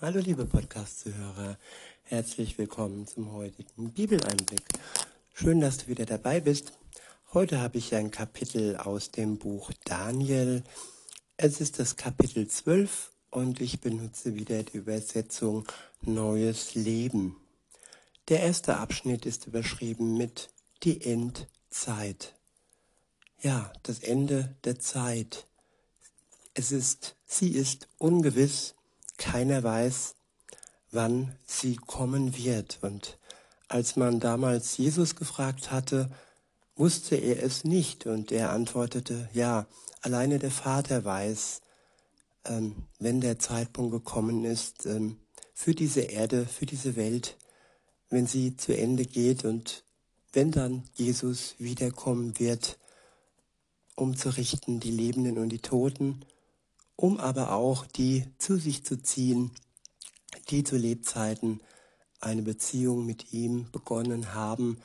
Hallo liebe Podcast-Zuhörer, herzlich willkommen zum heutigen Bibeleinblick. Schön, dass du wieder dabei bist. Heute habe ich ein Kapitel aus dem Buch Daniel. Es ist das Kapitel 12 und ich benutze wieder die Übersetzung Neues Leben. Der erste Abschnitt ist überschrieben mit die Endzeit. Ja, das Ende der Zeit. Es ist, sie ist ungewiss keiner weiß, wann sie kommen wird. Und als man damals Jesus gefragt hatte, wusste er es nicht und er antwortete, ja, alleine der Vater weiß, ähm, wenn der Zeitpunkt gekommen ist, ähm, für diese Erde, für diese Welt, wenn sie zu Ende geht und wenn dann Jesus wiederkommen wird, um zu richten die Lebenden und die Toten, um aber auch die zu sich zu ziehen, die zu Lebzeiten eine Beziehung mit ihm begonnen haben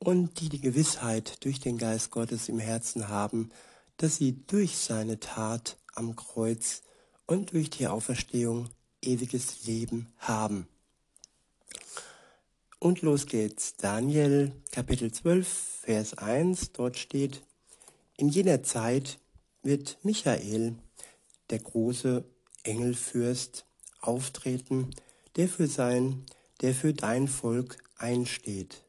und die die Gewissheit durch den Geist Gottes im Herzen haben, dass sie durch seine Tat am Kreuz und durch die Auferstehung ewiges Leben haben. Und los geht's. Daniel Kapitel 12, Vers 1, dort steht, in jener Zeit wird Michael, der große Engelfürst auftreten, der für sein, der für dein Volk einsteht.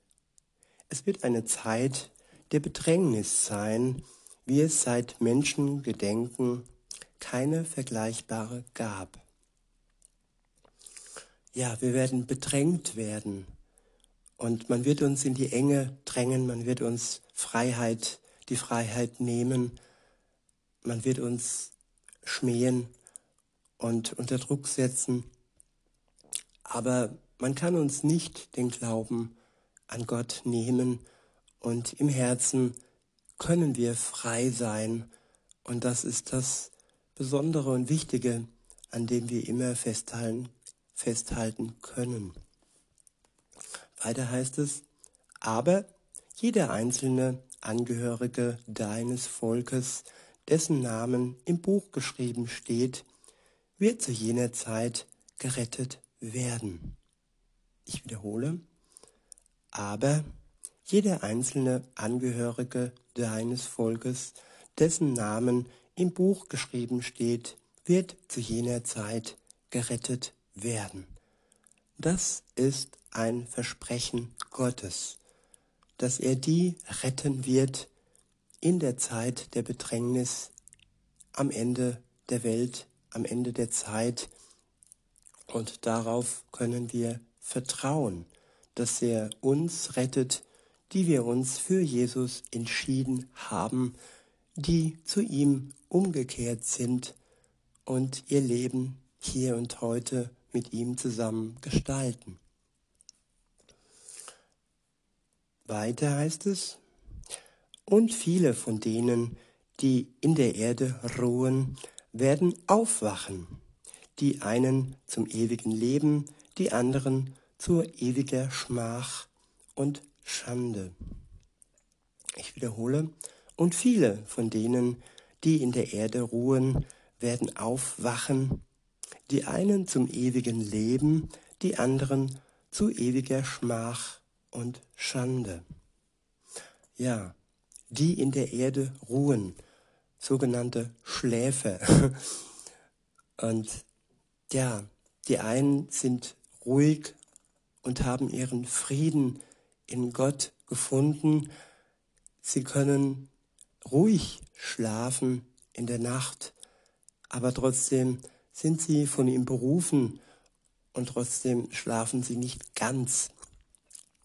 Es wird eine Zeit der Bedrängnis sein, wie es seit Menschengedenken keine vergleichbare gab. Ja, wir werden bedrängt werden und man wird uns in die Enge drängen, man wird uns Freiheit, die Freiheit nehmen, man wird uns schmähen und unter Druck setzen. Aber man kann uns nicht den Glauben an Gott nehmen und im Herzen können wir frei sein. Und das ist das Besondere und Wichtige, an dem wir immer festhalten, festhalten können. Weiter heißt es, aber jeder einzelne Angehörige deines Volkes dessen Namen im Buch geschrieben steht, wird zu jener Zeit gerettet werden. Ich wiederhole, aber jeder einzelne Angehörige deines Volkes, dessen Namen im Buch geschrieben steht, wird zu jener Zeit gerettet werden. Das ist ein Versprechen Gottes, dass er die retten wird, in der Zeit der Bedrängnis, am Ende der Welt, am Ende der Zeit. Und darauf können wir vertrauen, dass er uns rettet, die wir uns für Jesus entschieden haben, die zu ihm umgekehrt sind und ihr Leben hier und heute mit ihm zusammen gestalten. Weiter heißt es, und viele von denen, die in der Erde ruhen, werden aufwachen, die einen zum ewigen Leben, die anderen zur ewiger Schmach und Schande. Ich wiederhole, und viele von denen, die in der Erde ruhen, werden aufwachen, die einen zum ewigen Leben, die anderen zu ewiger Schmach und Schande. Ja, die in der Erde ruhen, sogenannte Schläfer. Und ja, die einen sind ruhig und haben ihren Frieden in Gott gefunden. Sie können ruhig schlafen in der Nacht, aber trotzdem sind sie von ihm berufen und trotzdem schlafen sie nicht ganz,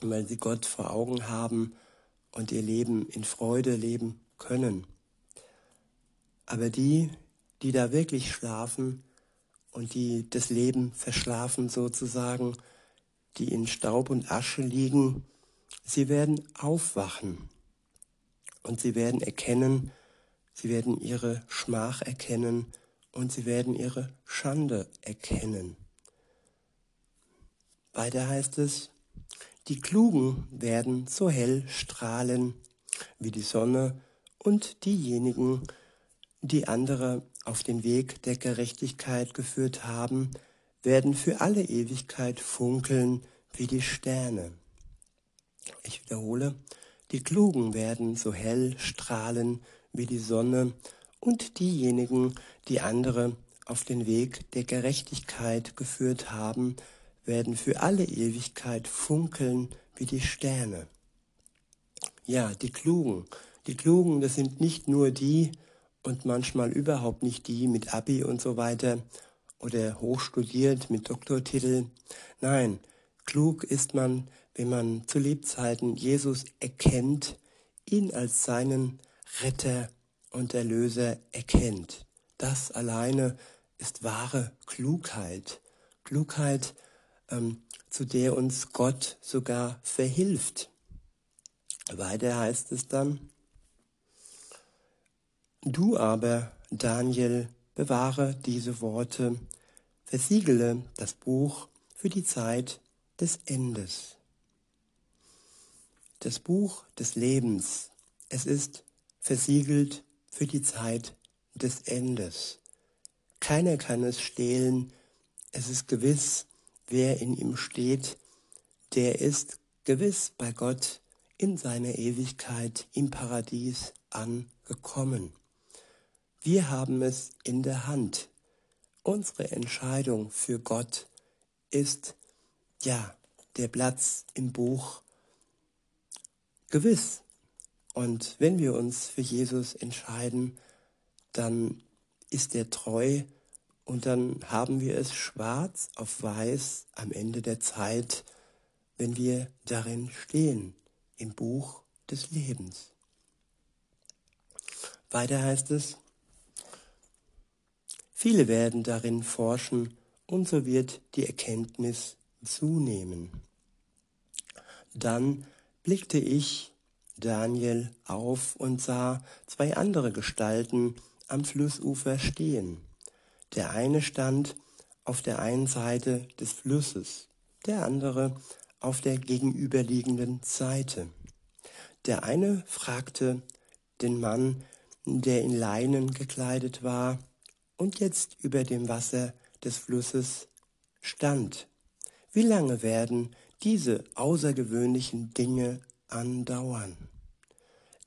weil sie Gott vor Augen haben und ihr Leben in Freude leben können. Aber die, die da wirklich schlafen und die das Leben verschlafen sozusagen, die in Staub und Asche liegen, sie werden aufwachen und sie werden erkennen, sie werden ihre Schmach erkennen und sie werden ihre Schande erkennen. Weiter heißt es, die Klugen werden so hell strahlen wie die Sonne und diejenigen, die andere auf den Weg der Gerechtigkeit geführt haben, werden für alle Ewigkeit funkeln wie die Sterne. Ich wiederhole, die Klugen werden so hell strahlen wie die Sonne und diejenigen, die andere auf den Weg der Gerechtigkeit geführt haben, werden für alle Ewigkeit funkeln wie die Sterne. Ja, die Klugen. Die Klugen, das sind nicht nur die und manchmal überhaupt nicht die mit Abi und so weiter oder hochstudiert mit Doktortitel. Nein, klug ist man, wenn man zu Lebzeiten Jesus erkennt, ihn als seinen Retter und Erlöser erkennt. Das alleine ist wahre Klugheit. Klugheit, ähm, zu der uns Gott sogar verhilft. Weiter heißt es dann, Du aber, Daniel, bewahre diese Worte, versiegele das Buch für die Zeit des Endes. Das Buch des Lebens, es ist versiegelt für die Zeit des Endes. Keiner kann es stehlen, es ist gewiss, wer in ihm steht, der ist gewiss bei Gott in seiner Ewigkeit im Paradies angekommen. Wir haben es in der Hand. Unsere Entscheidung für Gott ist ja der Platz im Buch gewiss. Und wenn wir uns für Jesus entscheiden, dann ist er treu und dann haben wir es schwarz auf weiß am Ende der Zeit, wenn wir darin stehen, im Buch des Lebens. Weiter heißt es, viele werden darin forschen und so wird die Erkenntnis zunehmen. Dann blickte ich, Daniel, auf und sah zwei andere Gestalten am Flussufer stehen. Der eine stand auf der einen Seite des Flusses, der andere auf der gegenüberliegenden Seite. Der eine fragte den Mann, der in Leinen gekleidet war und jetzt über dem Wasser des Flusses stand. Wie lange werden diese außergewöhnlichen Dinge andauern?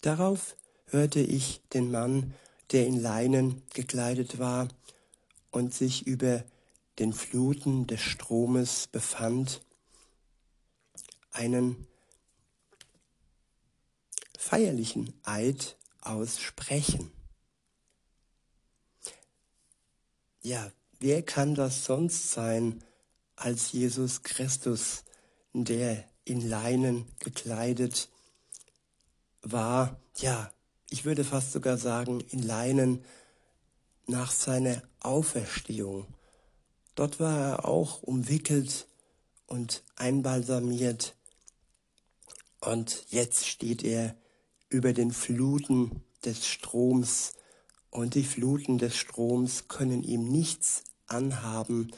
Darauf hörte ich den Mann, der in Leinen gekleidet war, und sich über den Fluten des Stromes befand, einen feierlichen Eid aussprechen. Ja, wer kann das sonst sein als Jesus Christus, der in Leinen gekleidet war, ja, ich würde fast sogar sagen, in Leinen nach seiner Auferstehung. Dort war er auch umwickelt und einbalsamiert. Und jetzt steht er über den Fluten des Stroms. Und die Fluten des Stroms können ihm nichts anhaben,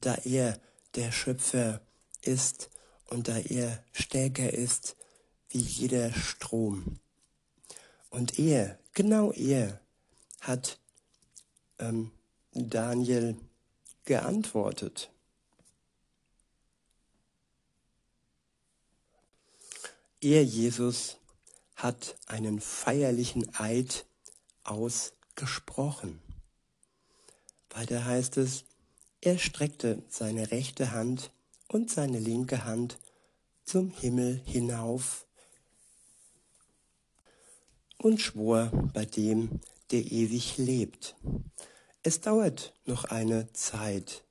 da er der Schöpfer ist und da er stärker ist wie jeder Strom. Und er, genau er, hat ähm, Daniel geantwortet. Er, Jesus, hat einen feierlichen Eid ausgesprochen. Weiter heißt es, er streckte seine rechte Hand und seine linke Hand zum Himmel hinauf und schwor bei dem, der ewig lebt. Es dauert noch eine Zeit,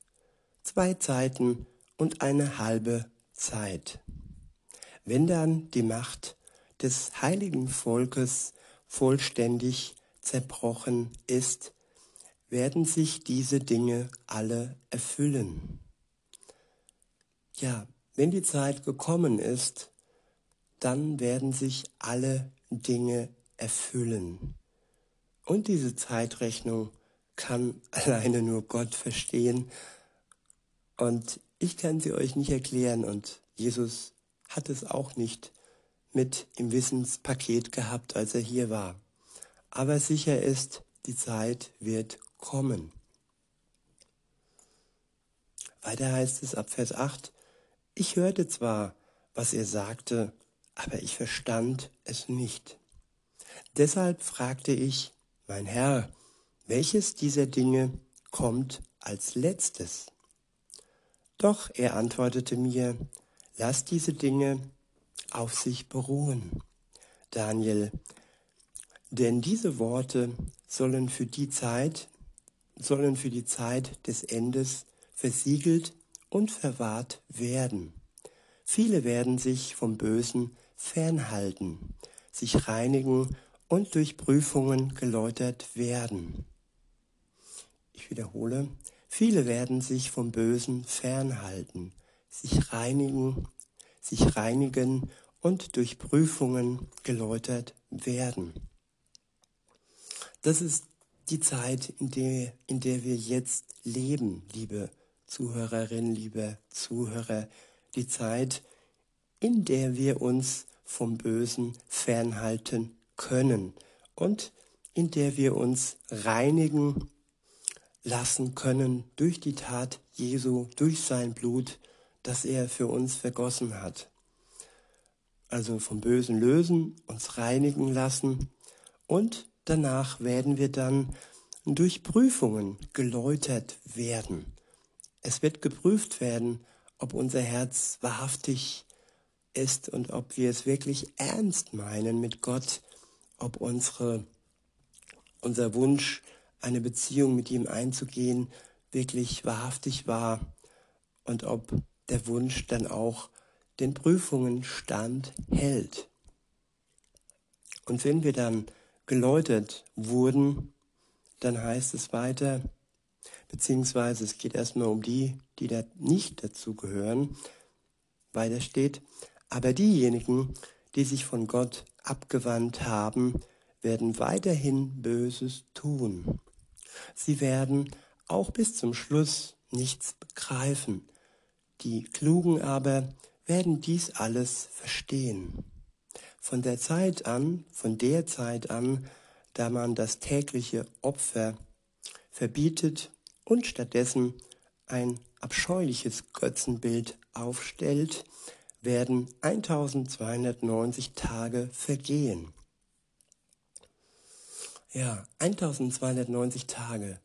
zwei Zeiten und eine halbe Zeit. Wenn dann die Macht des heiligen Volkes vollständig zerbrochen ist, werden sich diese Dinge alle erfüllen. Ja, wenn die Zeit gekommen ist, dann werden sich alle Dinge erfüllen. Und diese Zeitrechnung kann alleine nur Gott verstehen. Und ich kann sie euch nicht erklären und Jesus hat es auch nicht mit im Wissenspaket gehabt, als er hier war. Aber sicher ist, die Zeit wird kommen. Weiter heißt es ab Vers 8, ich hörte zwar, was er sagte, aber ich verstand es nicht. Deshalb fragte ich, mein Herr, welches dieser Dinge kommt als letztes? Doch er antwortete mir, lass diese Dinge auf sich beruhen. Daniel, denn diese Worte sollen für die Zeit, sollen für die Zeit des Endes versiegelt und verwahrt werden. Viele werden sich vom Bösen fernhalten, sich reinigen und durch Prüfungen geläutert werden. Ich wiederhole, viele werden sich vom Bösen fernhalten, sich reinigen, sich reinigen und durch Prüfungen geläutert werden. Das ist die Zeit, in der, in der wir jetzt leben, liebe Zuhörerinnen, liebe Zuhörer, die Zeit, in der wir uns vom Bösen fernhalten können und in der wir uns reinigen lassen können durch die Tat Jesu, durch sein Blut, das er für uns vergossen hat. Also vom Bösen lösen, uns reinigen lassen und danach werden wir dann durch Prüfungen geläutert werden. Es wird geprüft werden, ob unser Herz wahrhaftig ist und ob wir es wirklich ernst meinen mit Gott, ob unsere, unser Wunsch, eine Beziehung mit ihm einzugehen, wirklich wahrhaftig war und ob der Wunsch dann auch den Prüfungen standhält. Und wenn wir dann geläutert wurden, dann heißt es weiter, beziehungsweise es geht erstmal um die, die da nicht dazu gehören. Weiter steht, aber diejenigen, die sich von Gott abgewandt haben, werden weiterhin Böses tun. Sie werden auch bis zum Schluss nichts begreifen. Die Klugen aber werden dies alles verstehen. Von der Zeit an, von der Zeit an, da man das tägliche Opfer verbietet und stattdessen ein abscheuliches Götzenbild aufstellt, werden 1290 Tage vergehen. Ja, 1290 Tage.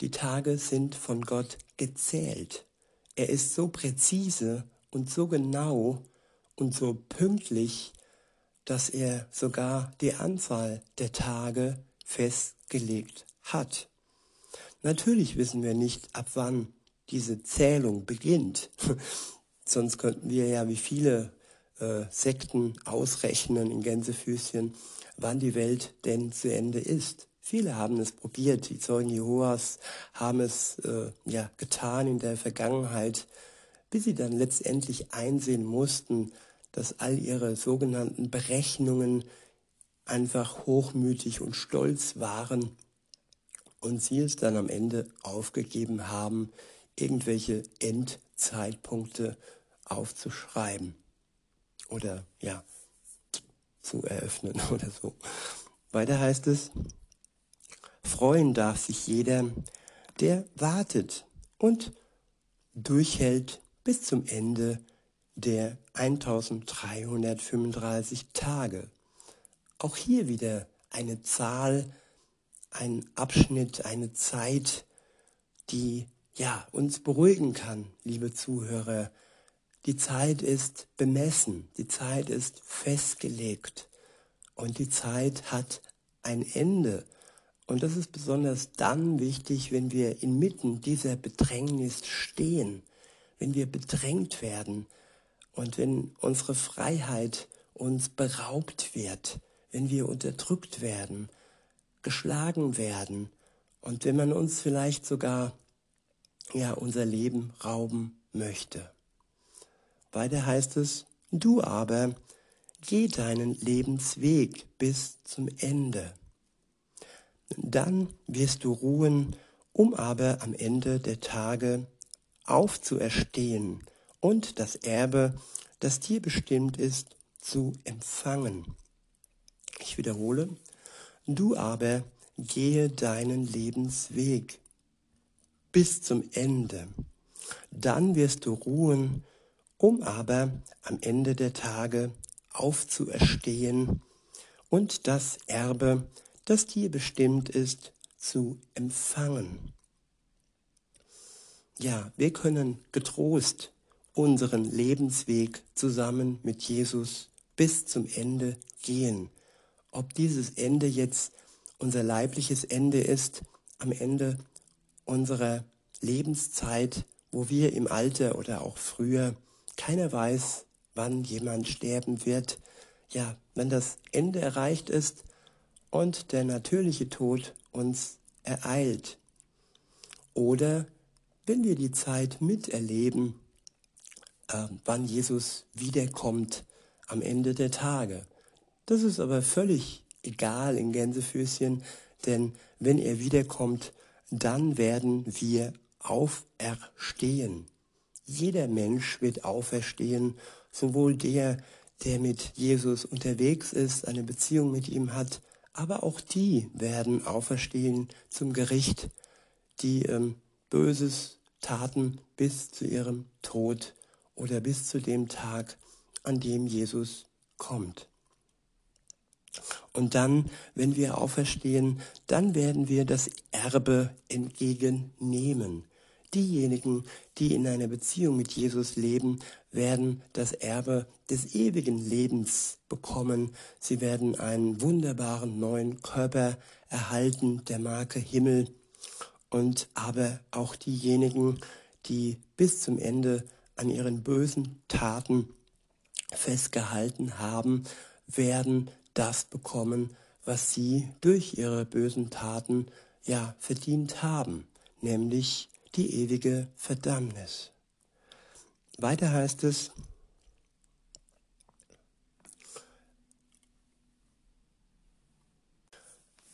Die Tage sind von Gott gezählt. Er ist so präzise und so genau und so pünktlich, dass er sogar die Anzahl der Tage festgelegt hat. Natürlich wissen wir nicht, ab wann diese Zählung beginnt. Sonst könnten wir ja wie viele äh, Sekten ausrechnen in Gänsefüßchen, wann die Welt denn zu Ende ist. Viele haben es probiert, die Zeugen Jehovas haben es äh, ja getan in der Vergangenheit, bis sie dann letztendlich einsehen mussten, dass all ihre sogenannten Berechnungen einfach hochmütig und stolz waren und sie es dann am Ende aufgegeben haben, irgendwelche Endzeitpunkte aufzuschreiben oder ja, zu eröffnen oder so. Weiter heißt es, freuen darf sich jeder, der wartet und durchhält bis zum Ende der 1335 Tage. Auch hier wieder eine Zahl, ein Abschnitt, eine Zeit, die ja uns beruhigen kann, liebe Zuhörer. Die Zeit ist bemessen, die Zeit ist festgelegt und die Zeit hat ein Ende. Und das ist besonders dann wichtig, wenn wir inmitten dieser Bedrängnis stehen, wenn wir bedrängt werden und wenn unsere Freiheit uns beraubt wird, wenn wir unterdrückt werden, geschlagen werden und wenn man uns vielleicht sogar ja unser Leben rauben möchte. Weiter heißt es, du aber geh deinen Lebensweg bis zum Ende. Dann wirst du ruhen, um aber am Ende der Tage aufzuerstehen und das Erbe, das dir bestimmt ist, zu empfangen. Ich wiederhole, du aber gehe deinen Lebensweg bis zum Ende. Dann wirst du ruhen, um aber am Ende der Tage aufzuerstehen und das Erbe, das dir bestimmt ist, zu empfangen. Ja, wir können getrost unseren Lebensweg zusammen mit Jesus bis zum Ende gehen. Ob dieses Ende jetzt unser leibliches Ende ist, am Ende unserer Lebenszeit, wo wir im Alter oder auch früher, keiner weiß, wann jemand sterben wird. Ja, wenn das Ende erreicht ist und der natürliche Tod uns ereilt. Oder wenn wir die Zeit miterleben, äh, wann Jesus wiederkommt am Ende der Tage. Das ist aber völlig egal in Gänsefüßchen, denn wenn er wiederkommt, dann werden wir auferstehen. Jeder Mensch wird auferstehen, sowohl der, der mit Jesus unterwegs ist, eine Beziehung mit ihm hat, aber auch die werden auferstehen zum Gericht, die ähm, Böses taten bis zu ihrem Tod oder bis zu dem Tag, an dem Jesus kommt. Und dann, wenn wir auferstehen, dann werden wir das Erbe entgegennehmen. Diejenigen, die in einer Beziehung mit Jesus leben, werden das Erbe des ewigen Lebens bekommen. Sie werden einen wunderbaren neuen Körper erhalten, der Marke Himmel. Und aber auch diejenigen, die bis zum Ende an ihren bösen Taten festgehalten haben, werden das bekommen, was sie durch ihre bösen Taten ja verdient haben, nämlich die ewige Verdammnis. Weiter heißt es,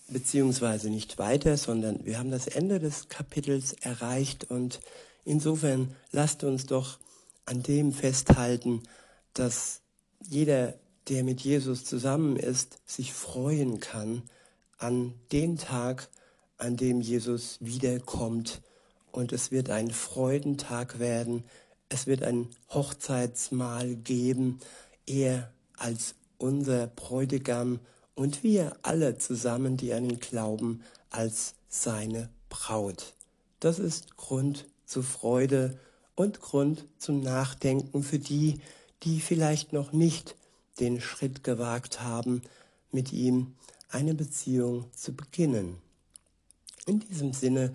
beziehungsweise nicht weiter, sondern wir haben das Ende des Kapitels erreicht und insofern lasst uns doch an dem festhalten, dass jeder, der mit Jesus zusammen ist, sich freuen kann an den Tag, an dem Jesus wiederkommt. Und es wird ein Freudentag werden. Es wird ein Hochzeitsmahl geben. Er als unser Bräutigam und wir alle zusammen, die an ihn glauben, als seine Braut. Das ist Grund zur Freude und Grund zum Nachdenken für die, die vielleicht noch nicht den Schritt gewagt haben, mit ihm eine Beziehung zu beginnen. In diesem Sinne